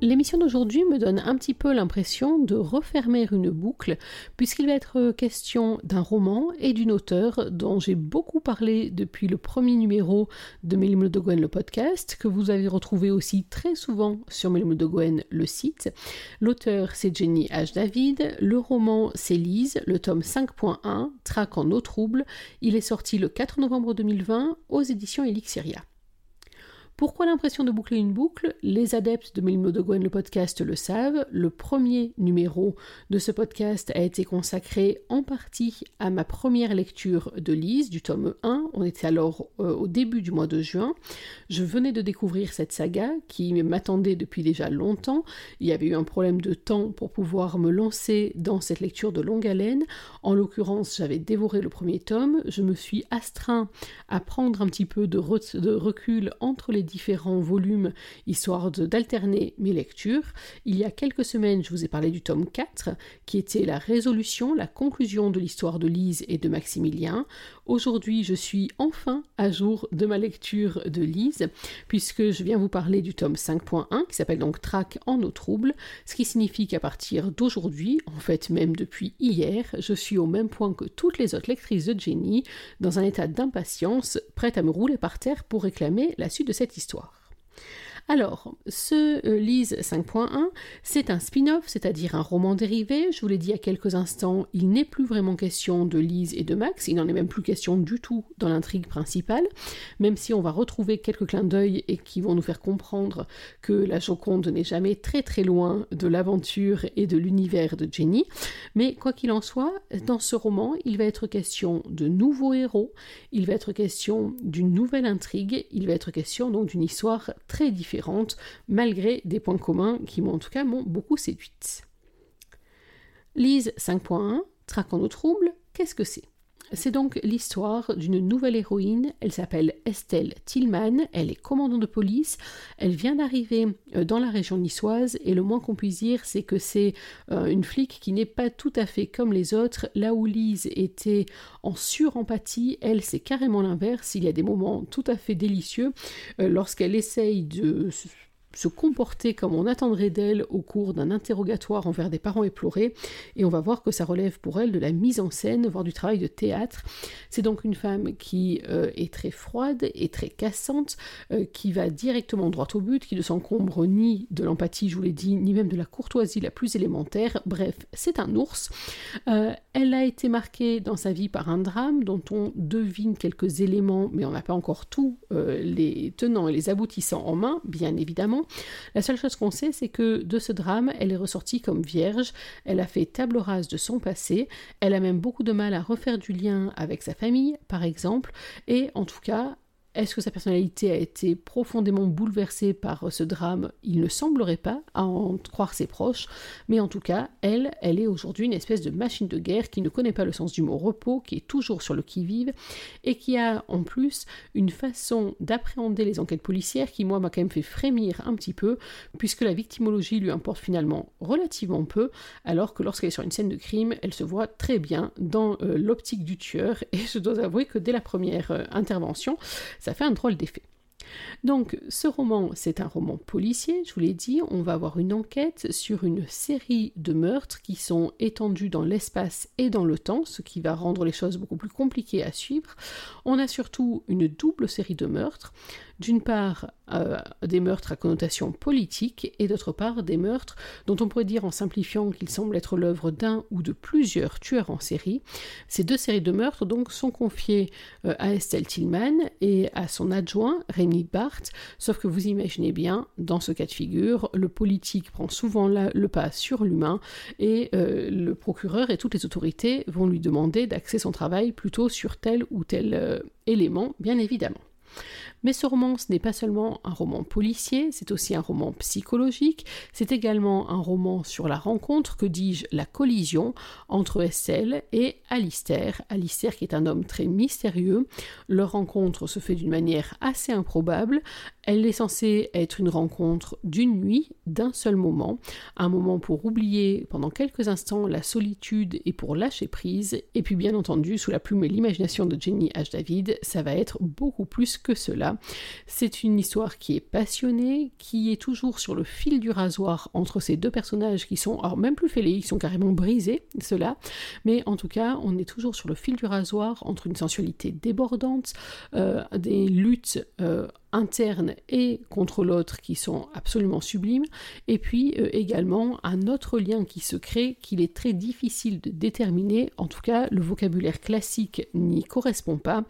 L'émission d'aujourd'hui me donne un petit peu l'impression de refermer une boucle, puisqu'il va être question d'un roman et d'une auteure dont j'ai beaucoup parlé depuis le premier numéro de Mélimle de Gwen le podcast, que vous avez retrouvé aussi très souvent sur Mélimle de Gwen le site. L'auteur c'est Jenny H. David, le roman c'est Lise, le tome 5.1, Traque en eau trouble. Il est sorti le 4 novembre 2020 aux éditions Elixiria. Pourquoi l'impression de boucler une boucle? Les adeptes de Melmo de Gwen, le podcast, le savent. Le premier numéro de ce podcast a été consacré en partie à ma première lecture de Lise, du tome 1. On était alors euh, au début du mois de juin. Je venais de découvrir cette saga qui m'attendait depuis déjà longtemps. Il y avait eu un problème de temps pour pouvoir me lancer dans cette lecture de longue haleine. En l'occurrence, j'avais dévoré le premier tome. Je me suis astreint à prendre un petit peu de recul entre les différents volumes, histoire d'alterner mes lectures. Il y a quelques semaines, je vous ai parlé du tome 4, qui était la résolution, la conclusion de l'histoire de Lise et de Maximilien. Aujourd'hui, je suis enfin à jour de ma lecture de Lise, puisque je viens vous parler du tome 5.1, qui s'appelle donc Traque en eau trouble, ce qui signifie qu'à partir d'aujourd'hui, en fait même depuis hier, je suis au même point que toutes les autres lectrices de Jenny, dans un état d'impatience, prête à me rouler par terre pour réclamer la suite de cette histoire. Alors, ce euh, Lise 5.1, c'est un spin-off, c'est-à-dire un roman dérivé. Je vous l'ai dit il y a quelques instants, il n'est plus vraiment question de Lise et de Max, il n'en est même plus question du tout dans l'intrigue principale, même si on va retrouver quelques clins d'œil et qui vont nous faire comprendre que la Joconde n'est jamais très très loin de l'aventure et de l'univers de Jenny. Mais quoi qu'il en soit, dans ce roman, il va être question de nouveaux héros, il va être question d'une nouvelle intrigue, il va être question donc d'une histoire très différente malgré des points communs qui m'ont en tout cas m'ont beaucoup séduite. Lise 5.1, Traquant nos troubles, qu'est-ce que c'est? C'est donc l'histoire d'une nouvelle héroïne. Elle s'appelle Estelle Tillman. Elle est commandant de police. Elle vient d'arriver euh, dans la région niçoise et le moins qu'on puisse dire, c'est que c'est euh, une flic qui n'est pas tout à fait comme les autres. Là où Lise était en surempathie, elle, c'est carrément l'inverse. Il y a des moments tout à fait délicieux euh, lorsqu'elle essaye de se comporter comme on attendrait d'elle au cours d'un interrogatoire envers des parents éplorés, et on va voir que ça relève pour elle de la mise en scène, voire du travail de théâtre. C'est donc une femme qui euh, est très froide et très cassante, euh, qui va directement droit au but, qui ne s'encombre ni de l'empathie, je vous l'ai dit, ni même de la courtoisie la plus élémentaire. Bref, c'est un ours. Euh, elle a été marquée dans sa vie par un drame dont on devine quelques éléments, mais on n'a pas encore tous les tenants et les aboutissants en main, bien évidemment. La seule chose qu'on sait, c'est que de ce drame, elle est ressortie comme vierge, elle a fait table rase de son passé, elle a même beaucoup de mal à refaire du lien avec sa famille, par exemple, et en tout cas, est-ce que sa personnalité a été profondément bouleversée par ce drame? Il ne semblerait pas, à en croire ses proches, mais en tout cas, elle, elle est aujourd'hui une espèce de machine de guerre qui ne connaît pas le sens du mot repos, qui est toujours sur le qui-vive, et qui a en plus une façon d'appréhender les enquêtes policières qui, moi, m'a quand même fait frémir un petit peu, puisque la victimologie lui importe finalement relativement peu, alors que lorsqu'elle est sur une scène de crime, elle se voit très bien dans euh, l'optique du tueur, et je dois avouer que dès la première euh, intervention, ça fait un drôle d'effet. Donc ce roman, c'est un roman policier, je vous l'ai dit, on va avoir une enquête sur une série de meurtres qui sont étendus dans l'espace et dans le temps, ce qui va rendre les choses beaucoup plus compliquées à suivre. On a surtout une double série de meurtres d'une part euh, des meurtres à connotation politique et d'autre part des meurtres dont on pourrait dire en simplifiant qu'ils semblent être l'œuvre d'un ou de plusieurs tueurs en série. Ces deux séries de meurtres donc sont confiées euh, à Estelle Tillman et à son adjoint Rémi Barthes, sauf que vous imaginez bien, dans ce cas de figure, le politique prend souvent le pas sur l'humain et euh, le procureur et toutes les autorités vont lui demander d'axer son travail plutôt sur tel ou tel élément, bien évidemment. Mais ce roman, ce n'est pas seulement un roman policier, c'est aussi un roman psychologique, c'est également un roman sur la rencontre, que dis-je, la collision entre Estelle et Alistair. Alistair qui est un homme très mystérieux. Leur rencontre se fait d'une manière assez improbable. Elle est censée être une rencontre d'une nuit, d'un seul moment, un moment pour oublier pendant quelques instants la solitude et pour lâcher prise, et puis bien entendu, sous la plume et l'imagination de Jenny H. David, ça va être beaucoup plus que cela. C'est une histoire qui est passionnée, qui est toujours sur le fil du rasoir entre ces deux personnages qui sont, alors même plus fêlés, ils sont carrément brisés, cela, mais en tout cas, on est toujours sur le fil du rasoir entre une sensualité débordante, euh, des luttes euh, interne et contre l'autre qui sont absolument sublimes, et puis euh, également un autre lien qui se crée qu'il est très difficile de déterminer, en tout cas le vocabulaire classique n'y correspond pas,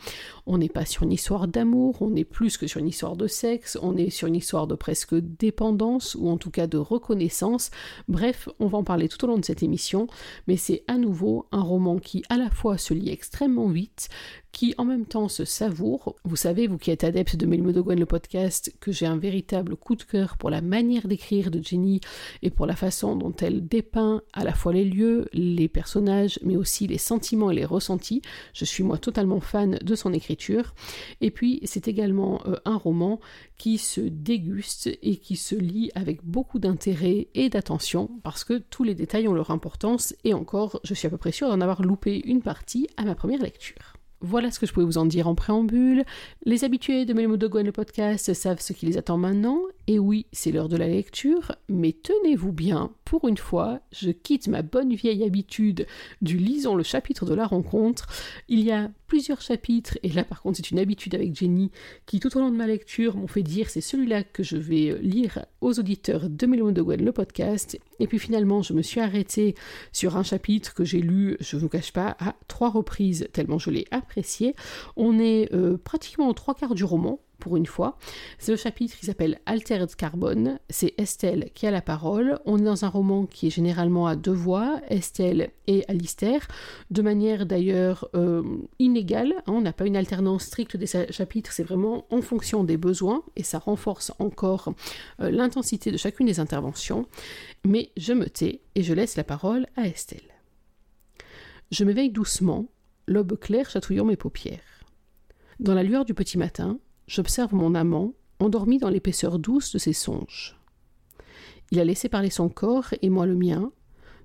on n'est pas sur une histoire d'amour, on est plus que sur une histoire de sexe, on est sur une histoire de presque dépendance, ou en tout cas de reconnaissance, bref, on va en parler tout au long de cette émission, mais c'est à nouveau un roman qui à la fois se lit extrêmement vite, qui en même temps se savoure. Vous savez, vous qui êtes adepte de Melmo de Le podcast, que j'ai un véritable coup de cœur pour la manière d'écrire de Jenny et pour la façon dont elle dépeint à la fois les lieux, les personnages, mais aussi les sentiments et les ressentis. Je suis moi totalement fan de son écriture. Et puis c'est également euh, un roman qui se déguste et qui se lit avec beaucoup d'intérêt et d'attention parce que tous les détails ont leur importance et encore, je suis à peu près sûre d'en avoir loupé une partie à ma première lecture. Voilà ce que je pouvais vous en dire en préambule. Les habitués de Melmo de le podcast savent ce qui les attend maintenant. Et oui, c'est l'heure de la lecture, mais tenez-vous bien, pour une fois, je quitte ma bonne vieille habitude du lisons le chapitre de la rencontre. Il y a plusieurs chapitres, et là par contre c'est une habitude avec Jenny, qui tout au long de ma lecture m'ont fait dire c'est celui-là que je vais lire aux auditeurs de Melmo de le podcast. Et puis finalement, je me suis arrêtée sur un chapitre que j'ai lu, je ne vous cache pas, à trois reprises, tellement je l'ai appris on est euh, pratiquement aux trois quarts du roman, pour une fois. C'est le chapitre qui s'appelle Altered Carbone. C'est Estelle qui a la parole. On est dans un roman qui est généralement à deux voix, Estelle et Alistair, de manière d'ailleurs euh, inégale. Hein. on n'a pas une alternance stricte des chapitres, c'est vraiment en fonction des besoins et ça renforce encore euh, l'intensité de chacune des interventions. Mais je me tais et je laisse la parole à Estelle. Je m'éveille doucement l'aube claire chatouillant mes paupières. Dans la lueur du petit matin, j'observe mon amant, endormi dans l'épaisseur douce de ses songes. Il a laissé parler son corps et moi le mien,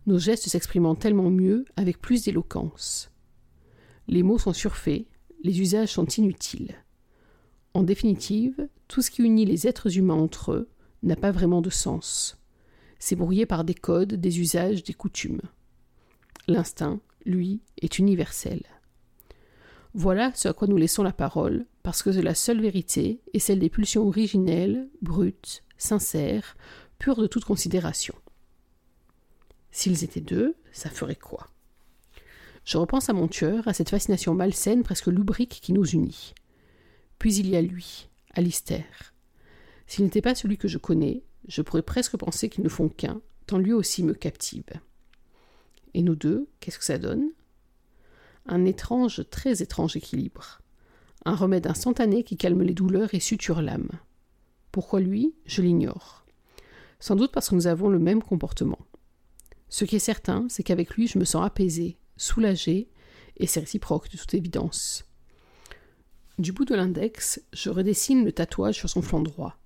nos gestes s'exprimant tellement mieux, avec plus d'éloquence. Les mots sont surfaits, les usages sont inutiles. En définitive, tout ce qui unit les êtres humains entre eux n'a pas vraiment de sens. C'est brouillé par des codes, des usages, des coutumes. L'instinct, lui, est universel. Voilà ce à quoi nous laissons la parole, parce que la seule vérité est celle des pulsions originelles, brutes, sincères, pures de toute considération. S'ils étaient deux, ça ferait quoi? Je repense à mon tueur, à cette fascination malsaine, presque lubrique qui nous unit. Puis il y a lui, Alistair. S'il n'était pas celui que je connais, je pourrais presque penser qu'ils ne font qu'un, tant lui aussi me captive. Et nous deux, qu'est-ce que ça donne? Un étrange, très étrange équilibre. Un remède instantané qui calme les douleurs et suture l'âme. Pourquoi lui? Je l'ignore. Sans doute parce que nous avons le même comportement. Ce qui est certain, c'est qu'avec lui, je me sens apaisé, soulagé, et c'est réciproque de toute évidence. Du bout de l'index, je redessine le tatouage sur son flanc droit.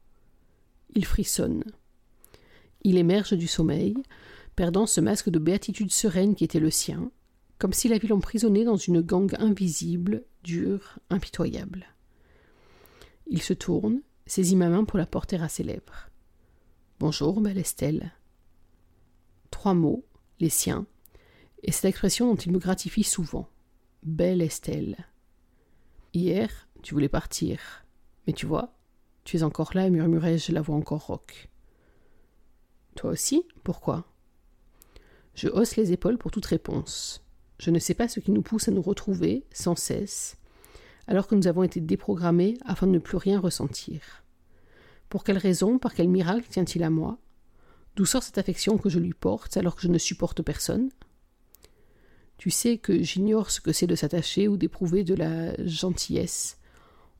Il frissonne. Il émerge du sommeil, perdant ce masque de béatitude sereine qui était le sien, comme si la ville l'emprisonnait dans une gangue invisible, dure, impitoyable. Il se tourne, saisit ma main pour la porter à ses lèvres. Bonjour, belle Estelle. Trois mots, les siens, et cette expression dont il me gratifie souvent. Belle Estelle. Hier, tu voulais partir, mais tu vois, tu es encore là, murmurai-je la voix encore rauque. Toi aussi Pourquoi? Je hausse les épaules pour toute réponse. Je ne sais pas ce qui nous pousse à nous retrouver, sans cesse, alors que nous avons été déprogrammés afin de ne plus rien ressentir. Pour quelle raison, par quel miracle tient-il à moi? D'où sort cette affection que je lui porte alors que je ne supporte personne? Tu sais que j'ignore ce que c'est de s'attacher ou d'éprouver de la gentillesse.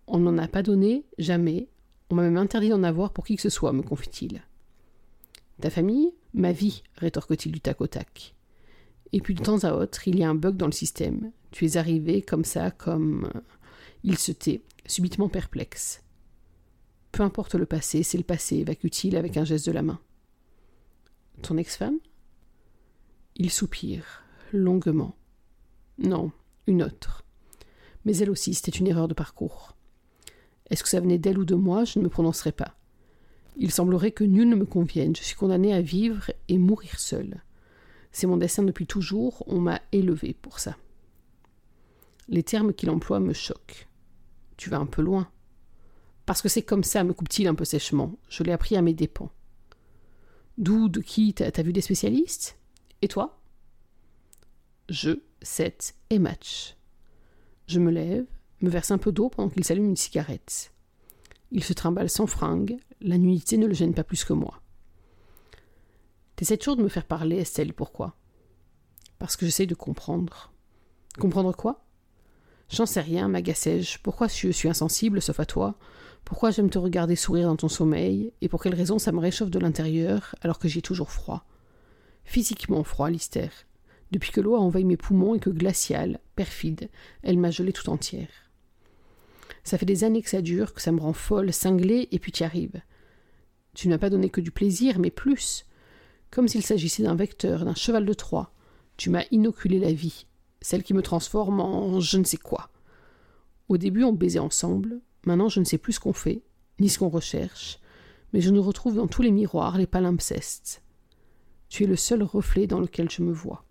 On ne m'en a pas donné, jamais. On m'a même interdit d'en avoir pour qui que ce soit, me confie-t-il. Ta famille? Ma vie, rétorque-t-il du tac au tac. Et puis de temps à autre, il y a un bug dans le système. Tu es arrivé comme ça, comme. Il se tait, subitement perplexe. Peu importe le passé, c'est le passé, évacue-t-il avec un geste de la main? Ton ex-femme? Il soupire, longuement. Non, une autre. Mais elle aussi, c'était une erreur de parcours. Est-ce que ça venait d'elle ou de moi? Je ne me prononcerai pas. Il semblerait que nul ne me convienne. Je suis condamné à vivre et mourir seul. C'est mon destin depuis toujours, on m'a élevé pour ça. Les termes qu'il emploie me choquent. Tu vas un peu loin. Parce que c'est comme ça, me coupe-t-il un peu sèchement. Je l'ai appris à mes dépens. D'où, de qui T'as vu des spécialistes? Et toi? Jeu, set et match. Je me lève, me verse un peu d'eau pendant qu'il s'allume une cigarette. Il se trimballe sans fringue, la nudité ne le gêne pas plus que moi. T'essaies toujours de me faire parler, Estelle, pourquoi? Parce que j'essaye de comprendre. Comprendre quoi? J'en sais rien, m'agacai-je. Pourquoi je suis insensible, sauf à toi? Pourquoi j'aime te regarder sourire dans ton sommeil, et pour quelle raison ça me réchauffe de l'intérieur alors que j'ai toujours froid? Physiquement froid, Lister. Depuis que l'eau a envahi mes poumons et que glaciale, perfide, elle m'a gelée tout entière. Ça fait des années que ça dure, que ça me rend folle, cinglée, et puis tu arrives. Tu ne m'as pas donné que du plaisir, mais plus. Comme s'il s'agissait d'un vecteur, d'un cheval de Troie. Tu m'as inoculé la vie, celle qui me transforme en je ne sais quoi. Au début, on baisait ensemble, Maintenant, je ne sais plus ce qu'on fait, ni ce qu'on recherche, mais je nous retrouve dans tous les miroirs les palimpsestes. Tu es le seul reflet dans lequel je me vois.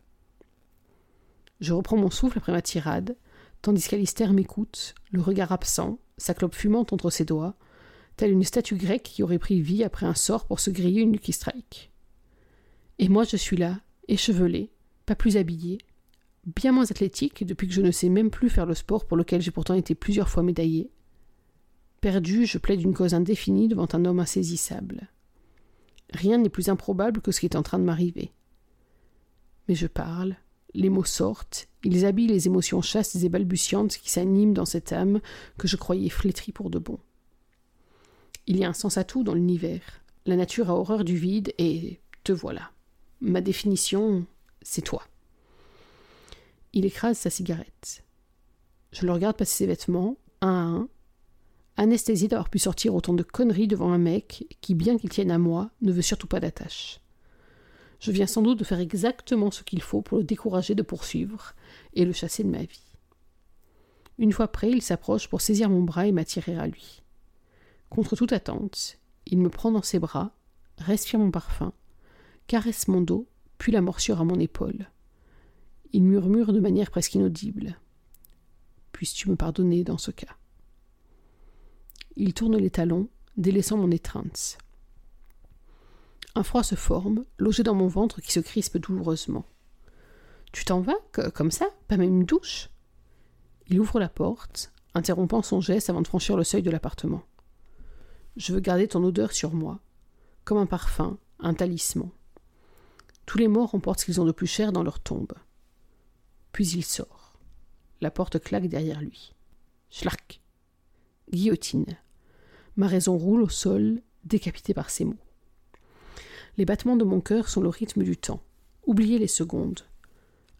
Je reprends mon souffle après ma tirade, tandis qu'Alistair m'écoute, le regard absent, sa clope fumante entre ses doigts, telle une statue grecque qui aurait pris vie après un sort pour se griller une Lucky Strike. Et moi je suis là, échevelé, pas plus habillé, bien moins athlétique depuis que je ne sais même plus faire le sport pour lequel j'ai pourtant été plusieurs fois médaillé, Perdu, je plaide une cause indéfinie devant un homme insaisissable. Rien n'est plus improbable que ce qui est en train de m'arriver. Mais je parle, les mots sortent, ils habillent les émotions chastes et balbutiantes qui s'animent dans cette âme que je croyais flétrie pour de bon. Il y a un sens à tout dans l'univers. La nature a horreur du vide et te voilà. Ma définition, c'est toi. Il écrase sa cigarette. Je le regarde passer ses vêtements, un à un, Anesthésie d'avoir pu sortir autant de conneries devant un mec qui, bien qu'il tienne à moi, ne veut surtout pas d'attache. Je viens sans doute de faire exactement ce qu'il faut pour le décourager de poursuivre et le chasser de ma vie. Une fois prêt, il s'approche pour saisir mon bras et m'attirer à lui. Contre toute attente, il me prend dans ses bras, respire mon parfum, caresse mon dos, puis la morsure à mon épaule. Il murmure de manière presque inaudible. Puisses-tu me pardonner dans ce cas? Il tourne les talons, délaissant mon étreinte. Un froid se forme, logé dans mon ventre qui se crispe douloureusement. Tu t'en vas, comme ça Pas même une douche? Il ouvre la porte, interrompant son geste avant de franchir le seuil de l'appartement. Je veux garder ton odeur sur moi, comme un parfum, un talisman. Tous les morts emportent ce qu'ils ont de plus cher dans leur tombe. Puis il sort. La porte claque derrière lui. Schlark Guillotine. Ma raison roule au sol, décapitée par ces mots. Les battements de mon cœur sont le rythme du temps. Oubliez les secondes.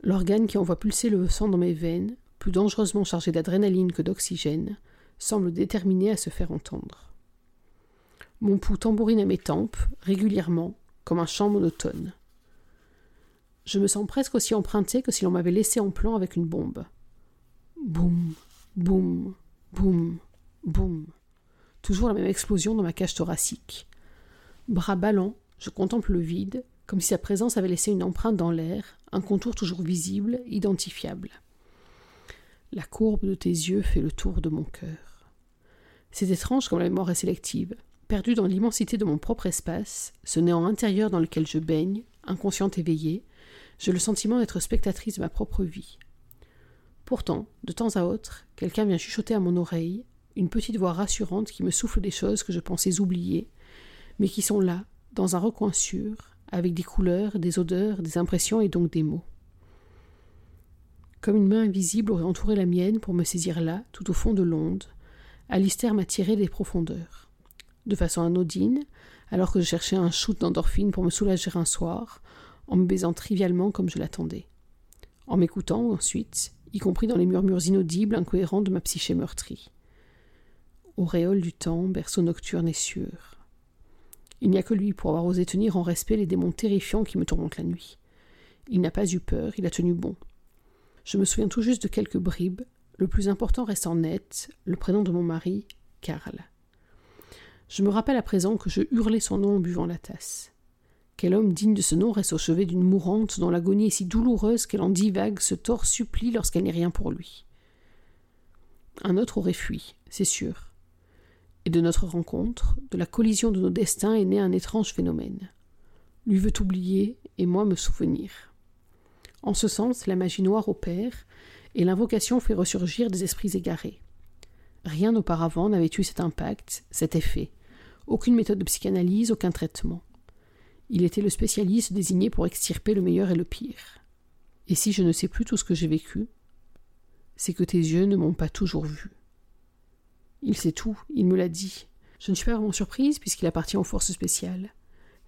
L'organe qui envoie pulser le sang dans mes veines, plus dangereusement chargé d'adrénaline que d'oxygène, semble déterminé à se faire entendre. Mon pouls tambourine à mes tempes, régulièrement, comme un chant monotone. Je me sens presque aussi emprunté que si l'on m'avait laissé en plan avec une bombe. Boum, boum, boum, boum. Toujours la même explosion dans ma cage thoracique. Bras ballants, je contemple le vide, comme si sa présence avait laissé une empreinte dans l'air, un contour toujours visible, identifiable. La courbe de tes yeux fait le tour de mon cœur. C'est étrange comme la mémoire est sélective. Perdue dans l'immensité de mon propre espace, ce néant intérieur dans lequel je baigne, inconsciente éveillée, j'ai le sentiment d'être spectatrice de ma propre vie. Pourtant, de temps à autre, quelqu'un vient chuchoter à mon oreille, une petite voix rassurante qui me souffle des choses que je pensais oublier, mais qui sont là, dans un recoin sûr, avec des couleurs, des odeurs, des impressions et donc des mots. Comme une main invisible aurait entouré la mienne pour me saisir là, tout au fond de l'onde, Alistair m'a tiré des profondeurs. De façon anodine, alors que je cherchais un shoot d'endorphine pour me soulager un soir, en me baisant trivialement comme je l'attendais. En m'écoutant ensuite, y compris dans les murmures inaudibles, incohérents de ma psyché meurtrie. Auréole du temps, berceau nocturne et sûr. Il n'y a que lui pour avoir osé tenir en respect les démons terrifiants qui me tourmentent la nuit. Il n'a pas eu peur, il a tenu bon. Je me souviens tout juste de quelques bribes, le plus important restant net, le prénom de mon mari, Karl. Je me rappelle à présent que je hurlais son nom en buvant la tasse. Quel homme digne de ce nom reste au chevet d'une mourante dont l'agonie est si douloureuse qu'elle en divague, se tord, supplie lorsqu'elle n'est rien pour lui. Un autre aurait fui, c'est sûr. Et de notre rencontre, de la collision de nos destins est né un étrange phénomène. Lui veut oublier et moi me souvenir. En ce sens, la magie noire opère, et l'invocation fait ressurgir des esprits égarés. Rien auparavant n'avait eu cet impact, cet effet. Aucune méthode de psychanalyse, aucun traitement. Il était le spécialiste désigné pour extirper le meilleur et le pire. Et si je ne sais plus tout ce que j'ai vécu, c'est que tes yeux ne m'ont pas toujours vu. Il sait tout, il me l'a dit. Je ne suis pas vraiment surprise puisqu'il appartient aux forces spéciales.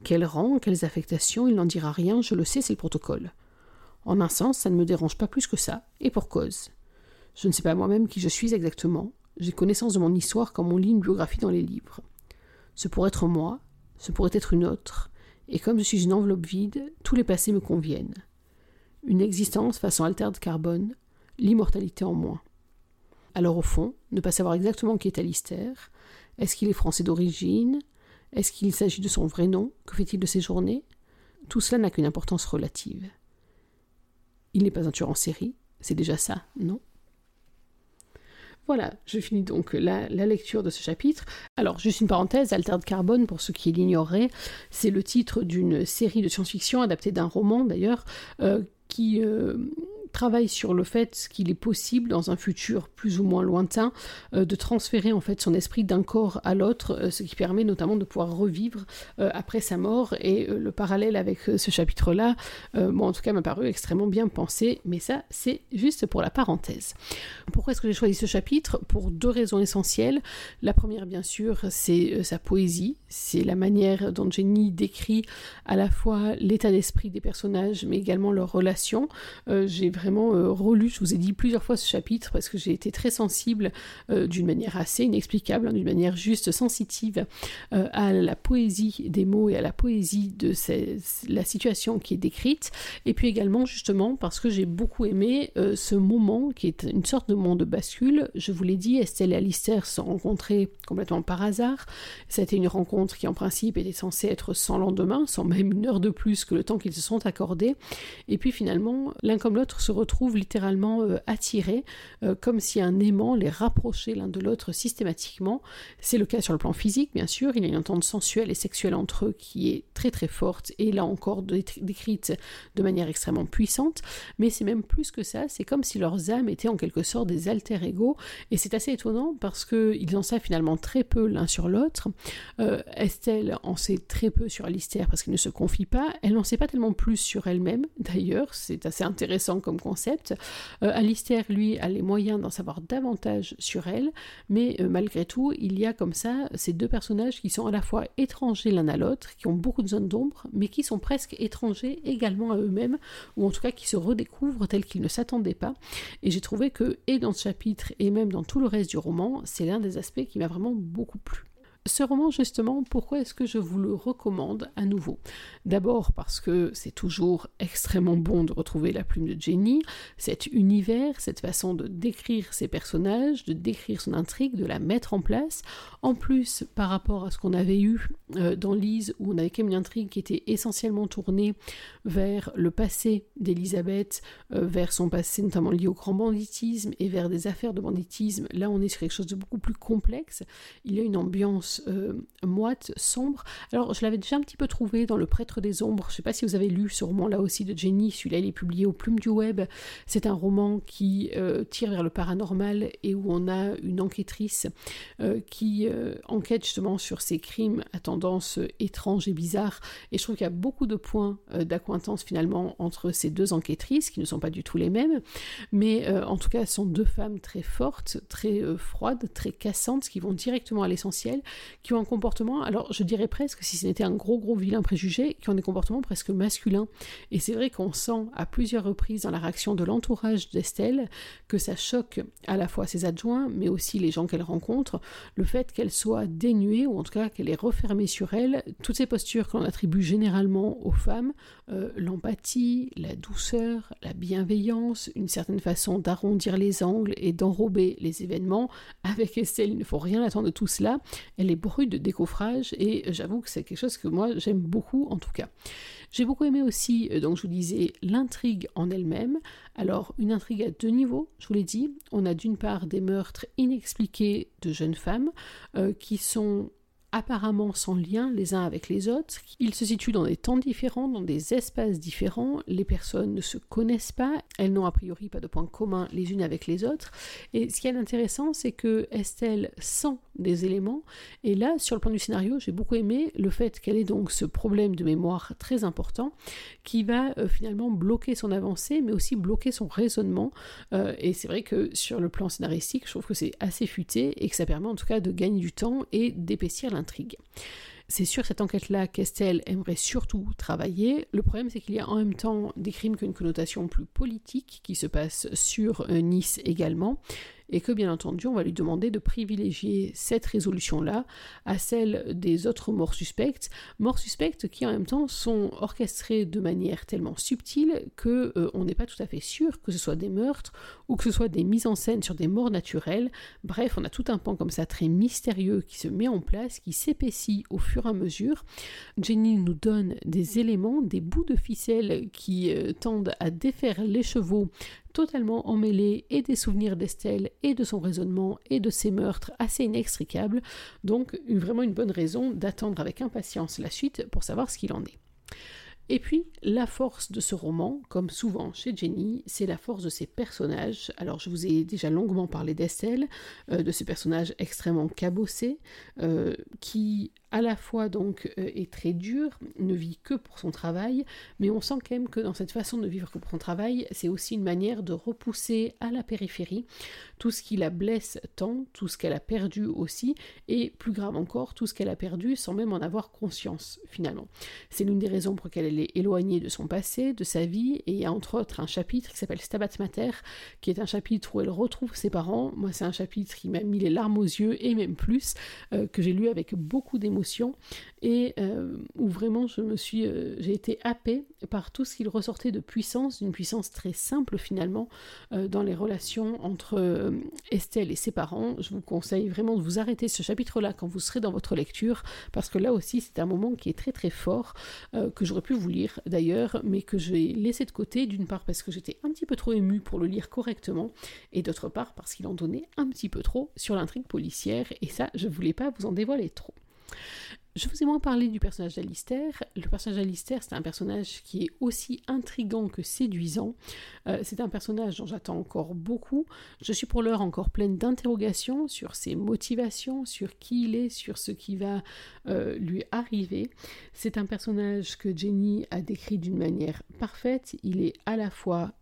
Quel rang, quelles affectations, il n'en dira rien, je le sais, c'est le protocole. En un sens, ça ne me dérange pas plus que ça, et pour cause. Je ne sais pas moi-même qui je suis exactement, j'ai connaissance de mon histoire comme on lit une biographie dans les livres. Ce pourrait être moi, ce pourrait être une autre, et comme je suis une enveloppe vide, tous les passés me conviennent. Une existence façon de carbone, l'immortalité en moins. Alors au fond, ne pas savoir exactement qui est Alistair, est-ce qu'il est français d'origine, est-ce qu'il s'agit de son vrai nom, que fait-il de ses journées Tout cela n'a qu'une importance relative. Il n'est pas un tueur en série, c'est déjà ça, non? Voilà, je finis donc la, lecture de ce chapitre. Alors, juste une parenthèse, Alter de Carbone, pour ceux qui l'ignoreraient, c'est le titre d'une série de science-fiction adaptée d'un roman d'ailleurs, euh, qui euh, travaille sur le fait qu'il est possible, dans un futur plus ou moins lointain, euh, de transférer en fait son esprit d'un corps à l'autre, euh, ce qui permet notamment de pouvoir revivre euh, après sa mort. Et le parallèle avec ce chapitre-là, moi en tout cas, m'a paru extrêmement bien pensé, mais ça, c'est juste pour la parenthèse. Pourquoi est-ce que j'ai choisi ce chapitre? Pour deux raisons essentielles. La première, bien sûr, c'est sa poésie, c'est la manière dont Jenny décrit à la fois l'état d'esprit des personnages, mais également leurs relations. j'ai euh, relu, je vous ai dit plusieurs fois ce chapitre parce que j'ai été très sensible euh, d'une manière assez inexplicable, hein, d'une manière juste sensitive euh, à la poésie des mots et à la poésie de la situation qui est décrite. Et puis également justement parce que j'ai beaucoup aimé ce moment qui est une sorte de monde de bascule. Je vous l'ai dit, Estelle et Alistair se sont rencontrés complètement par hasard. C'était une rencontre qui en principe était censée être sans lendemain, sans même une heure de plus que le temps qu'ils se sont accordés. Et puis finalement, l'un comme l'autre se retrouvent littéralement euh, attirés, euh, comme si un aimant les rapprochait l'un de l'autre systématiquement. C'est le cas sur le plan physique, bien sûr, il y a une entente sensuelle et sexuelle entre eux qui est très très forte et là encore décrite de manière extrêmement puissante, mais c'est même plus que ça, c'est comme si leurs âmes étaient en quelque sorte des alter ego, et c'est assez étonnant parce qu'ils en savent finalement très peu l'un sur l'autre. Euh, Estelle en sait très peu sur Alistair parce qu'elle ne se confie pas, elle n'en sait pas tellement plus sur elle-même, d'ailleurs, c'est assez intéressant comme concept. Euh, Alistair, lui, a les moyens d'en savoir davantage sur elle, mais euh, malgré tout, il y a comme ça ces deux personnages qui sont à la fois étrangers l'un à l'autre, qui ont beaucoup de zones d'ombre, mais qui sont presque étrangers également à eux-mêmes, ou en tout cas qui se redécouvrent tels qu'ils ne s'attendaient pas. Et j'ai trouvé que, et dans ce chapitre, et même dans tout le reste du roman, c'est l'un des aspects qui m'a vraiment beaucoup plu. Ce roman, justement, pourquoi est-ce que je vous le recommande à nouveau? D'abord parce que c'est toujours extrêmement bon de retrouver la plume de Jenny, cet univers, cette façon de décrire ses personnages, de décrire son intrigue, de la mettre en place. En plus, par rapport à ce qu'on avait eu euh, dans Lise, où on avait quand même une intrigue qui était essentiellement tournée vers le passé d'Elisabeth, euh, vers son passé notamment lié au grand banditisme et vers des affaires de banditisme, là on est sur quelque chose de beaucoup plus complexe. Il y a une ambiance tendance moite, sombre. Alors, je l'avais déjà un petit peu trouvé dans Le Prêtre des Ombres. Je ne sais pas si vous avez lu ce roman-là aussi de Jenny. Celui-là, il est publié aux Plumes du Web. C'est un roman qui tire vers le paranormal et où on a une enquêtrice qui enquête justement sur ces crimes à tendance étrange et bizarre. Et je trouve qu'il y a beaucoup de points d'acquaintance finalement entre ces deux enquêtrices, qui ne sont pas du tout les mêmes. Mais en tout cas, elles sont deux femmes très fortes, très froides, très cassantes, qui vont directement à l'essentiel, qui ont un comportement, alors je dirais presque, si ce n'était un gros gros vilain préjugé, qui ont des comportements presque masculins. Et c'est vrai qu'on sent à plusieurs reprises dans la réaction de l'entourage d'Estelle que ça choque à la fois ses adjoints, mais aussi les gens qu'elle rencontre, le fait qu'elle soit dénuée, ou en tout cas qu'elle est refermée sur elle, toutes ces postures que l'on attribue généralement aux femmes, euh, l'empathie, la douceur, la bienveillance, une certaine façon d'arrondir les angles et d'enrober les événements, avec Estelle, il ne faut rien attendre de tout cela, brute de décoffrage, et j'avoue que c'est quelque chose que moi j'aime beaucoup en tout cas. J'ai beaucoup aimé aussi, euh, donc je vous disais, l'intrigue en elle-même. Alors, une intrigue à deux niveaux, je vous l'ai dit. On a d'une part des meurtres inexpliqués de jeunes femmes euh, qui sont apparemment sans lien les uns avec les autres. Ils se situent dans des temps différents, dans des espaces différents. Les personnes ne se connaissent pas. Elles n'ont a priori pas de points communs les unes avec les autres. Et ce qui est intéressant, c'est que Estelle sent des éléments. Et là, sur le plan du scénario, j'ai beaucoup aimé le fait qu'elle ait donc ce problème de mémoire très important qui va euh, finalement bloquer son avancée, mais aussi bloquer son raisonnement. Euh, et c'est vrai que sur le plan scénaristique, je trouve que c'est assez futé et que ça permet en tout cas de gagner du temps et d'épaissir l'intérêt c'est sûr, cette enquête-là, qu'Estelle aimerait surtout travailler. Le problème, c'est qu'il y a en même temps des crimes qui ont une connotation plus politique qui se passe sur euh, Nice également et que bien entendu on va lui demander de privilégier cette résolution-là à celle des autres morts suspectes, morts suspectes qui en même temps sont orchestrées de manière tellement subtile que euh, on n'est pas tout à fait sûr que ce soit des meurtres ou que ce soit des mises en scène sur des morts naturelles. Bref, on a tout un pan comme ça très mystérieux qui se met en place, qui s'épaissit au fur et à mesure. Jenny nous donne des éléments, des bouts de ficelle qui euh, tendent à défaire les chevaux totalement emmêlé et des souvenirs d'Estelle et de son raisonnement et de ses meurtres assez inextricables, donc vraiment une bonne raison d'attendre avec impatience la suite pour savoir ce qu'il en est. Et puis, la force de ce roman, comme souvent chez Jenny, c'est la force de ses personnages. Alors, je vous ai déjà longuement parlé d'Estelle, euh, de ce personnage extrêmement cabossé, euh, qui à la fois donc euh, est très dur, ne vit que pour son travail, mais on sent quand même que dans cette façon de vivre que pour son travail, c'est aussi une manière de repousser à la périphérie tout ce qui la blesse tant, tout ce qu'elle a perdu aussi, et plus grave encore, tout ce qu'elle a perdu sans même en avoir conscience finalement. C'est l'une des raisons pour lesquelles elle est éloignée de son passé, de sa vie, et il y a entre autres un chapitre qui s'appelle Stabat Mater, qui est un chapitre où elle retrouve ses parents. Moi, c'est un chapitre qui m'a mis les larmes aux yeux, et même plus, euh, que j'ai lu avec beaucoup d'émotion et euh, où vraiment je me suis, euh, j'ai été happée par tout ce qu'il ressortait de puissance, d'une puissance très simple finalement euh, dans les relations entre Estelle et ses parents. Je vous conseille vraiment de vous arrêter ce chapitre-là quand vous serez dans votre lecture parce que là aussi c'est un moment qui est très très fort que j'aurais pu vous lire d'ailleurs, mais que j'ai laissé de côté d'une part parce que j'étais un petit peu trop émue pour le lire correctement et d'autre part parce qu'il en donnait un petit peu trop sur l'intrigue policière et ça je voulais pas vous en dévoiler trop. Je vous ai moins parlé du personnage d'Alistair. Le personnage d'Alistair, c'est un personnage qui est aussi intrigant que séduisant. Euh, c'est un personnage dont j'attends encore beaucoup. Je suis pour l'heure encore pleine d'interrogations sur ses motivations, sur qui il est, sur ce qui va euh, lui arriver. C'est un personnage que Jenny a décrit d'une manière parfaite. Il est à la fois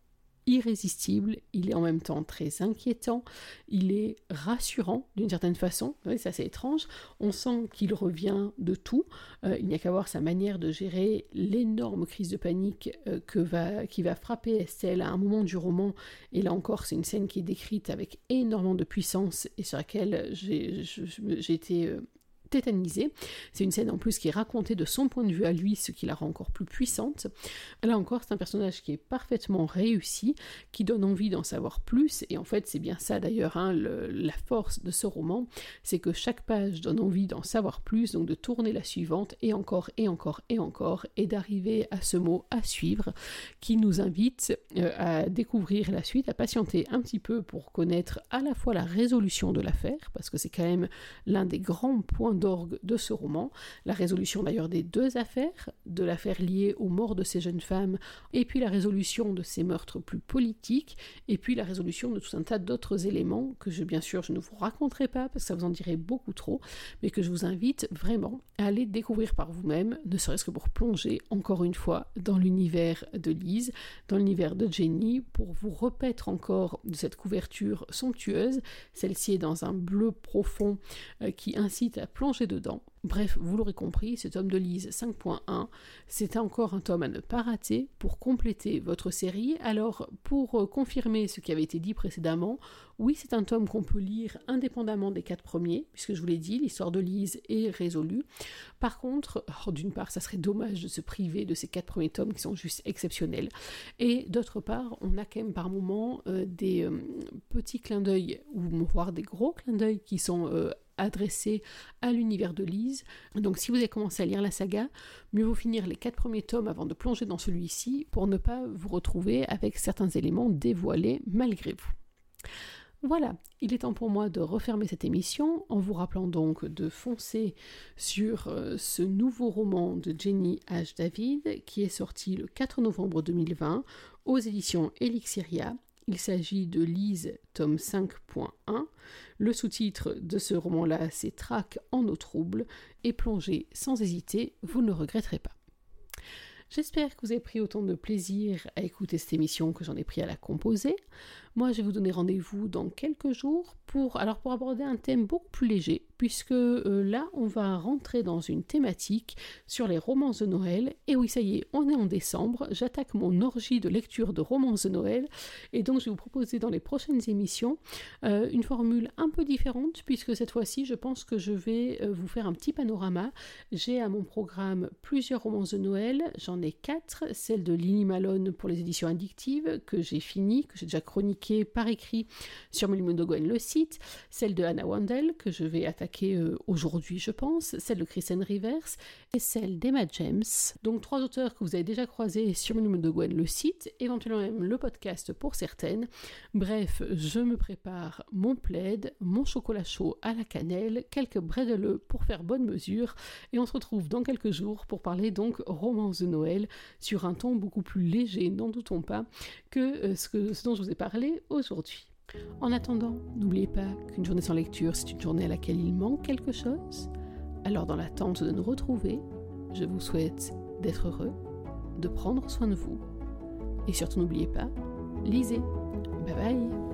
irrésistible, il est en même temps très inquiétant, il est rassurant d'une certaine façon, c'est assez étrange, on sent qu'il revient de tout, euh, il n'y a qu'à voir sa manière de gérer l'énorme crise de panique euh, que va, qui va frapper Estelle à un moment du roman, et là encore c'est une scène qui est décrite avec énormément de puissance et sur laquelle j'ai été tétanisée. C'est une scène en plus qui est racontée de son point de vue à lui, ce qui la rend encore plus puissante. Là encore, c'est un personnage qui est parfaitement réussi, qui donne envie d'en savoir plus, et en fait c'est bien ça d'ailleurs, hein, la force de ce roman, c'est que chaque page donne envie d'en savoir plus, donc de tourner la suivante, et encore, et encore, et encore, et d'arriver à ce mot à suivre, qui nous invite euh, à découvrir la suite, à patienter un petit peu pour connaître à la fois la résolution de l'affaire, parce que c'est quand même l'un des grands points d'orgue de ce roman, la résolution d'ailleurs des deux affaires, de l'affaire liée aux morts de ces jeunes femmes, et puis la résolution de ces meurtres plus politiques, et puis la résolution de tout un tas d'autres éléments que je, bien sûr, je ne vous raconterai pas parce que ça vous en dirait beaucoup trop, mais que je vous invite vraiment à aller découvrir par vous-même, ne serait-ce que pour plonger encore une fois dans l'univers de Lise, dans l'univers de Jenny, pour vous repaître encore de cette couverture somptueuse. Celle-ci est dans un bleu profond euh, qui incite à plonger Bref, vous l'aurez compris, ce tome de Lise 5.1, c'est encore un tome à ne pas rater pour compléter votre série. Alors, pour euh, confirmer ce qui avait été dit précédemment, oui, c'est un tome qu'on peut lire indépendamment des quatre premiers, puisque je vous l'ai dit, l'histoire de Lise est résolue. Par contre, oh, d'une part, ça serait dommage de se priver de ces quatre premiers tomes qui sont juste exceptionnels. Et d'autre part, on a quand même par moments euh, des euh, petits clins d'œil, ou voire des gros clins d'œil qui sont adressé à l'univers de Lise. Donc si vous avez commencé à lire la saga, mieux vaut finir les quatre premiers tomes avant de plonger dans celui-ci pour ne pas vous retrouver avec certains éléments dévoilés malgré vous. Voilà, il est temps pour moi de refermer cette émission en vous rappelant donc de foncer sur euh, ce nouveau roman de Jenny H. David qui est sorti le 4 novembre 2020 aux éditions Elixiria il s'agit de Lise, tome 5.1. Le sous-titre de ce roman-là, c'est Traque en eau trouble, et plongez sans hésiter, vous ne regretterez pas. J'espère que vous avez pris autant de plaisir à écouter cette émission que j'en ai pris à la composer. Moi, je vais vous donner rendez-vous dans quelques jours pour, alors pour aborder un thème beaucoup plus léger, puisque euh, là, on va rentrer dans une thématique sur les romances de Noël. Et oui, ça y est, on est en décembre, j'attaque mon orgie de lecture de romances de Noël, et donc je vais vous proposer dans les prochaines émissions euh, une formule un peu différente, puisque cette fois-ci, je pense que je vais euh, vous faire un petit panorama. J'ai à mon programme plusieurs romances de Noël, j'en ai quatre, celle de Lily Malone pour les éditions addictives, que j'ai fini, que j'ai déjà chroniqué par écrit sur Melimondo Gwen le site, celle de Anna Wandel que je vais attaquer euh, aujourd'hui je pense, celle de Kristen Rivers et celle d'Emma James. Donc trois auteurs que vous avez déjà croisés sur Melimondo Gwen le site, éventuellement même le podcast pour certaines. Bref, je me prépare mon plaid, mon chocolat chaud à la cannelle, quelques bredele pour faire bonne mesure et on se retrouve dans quelques jours pour parler donc romance de Noël sur un ton beaucoup plus léger, n'en doutons pas, que euh, ce dont je vous ai parlé aujourd'hui. En attendant, n'oubliez pas qu'une journée sans lecture, c'est une journée à laquelle il manque quelque chose. Alors dans l'attente de nous retrouver, je vous souhaite d'être heureux, de prendre soin de vous. Et surtout n'oubliez pas, lisez. Bye bye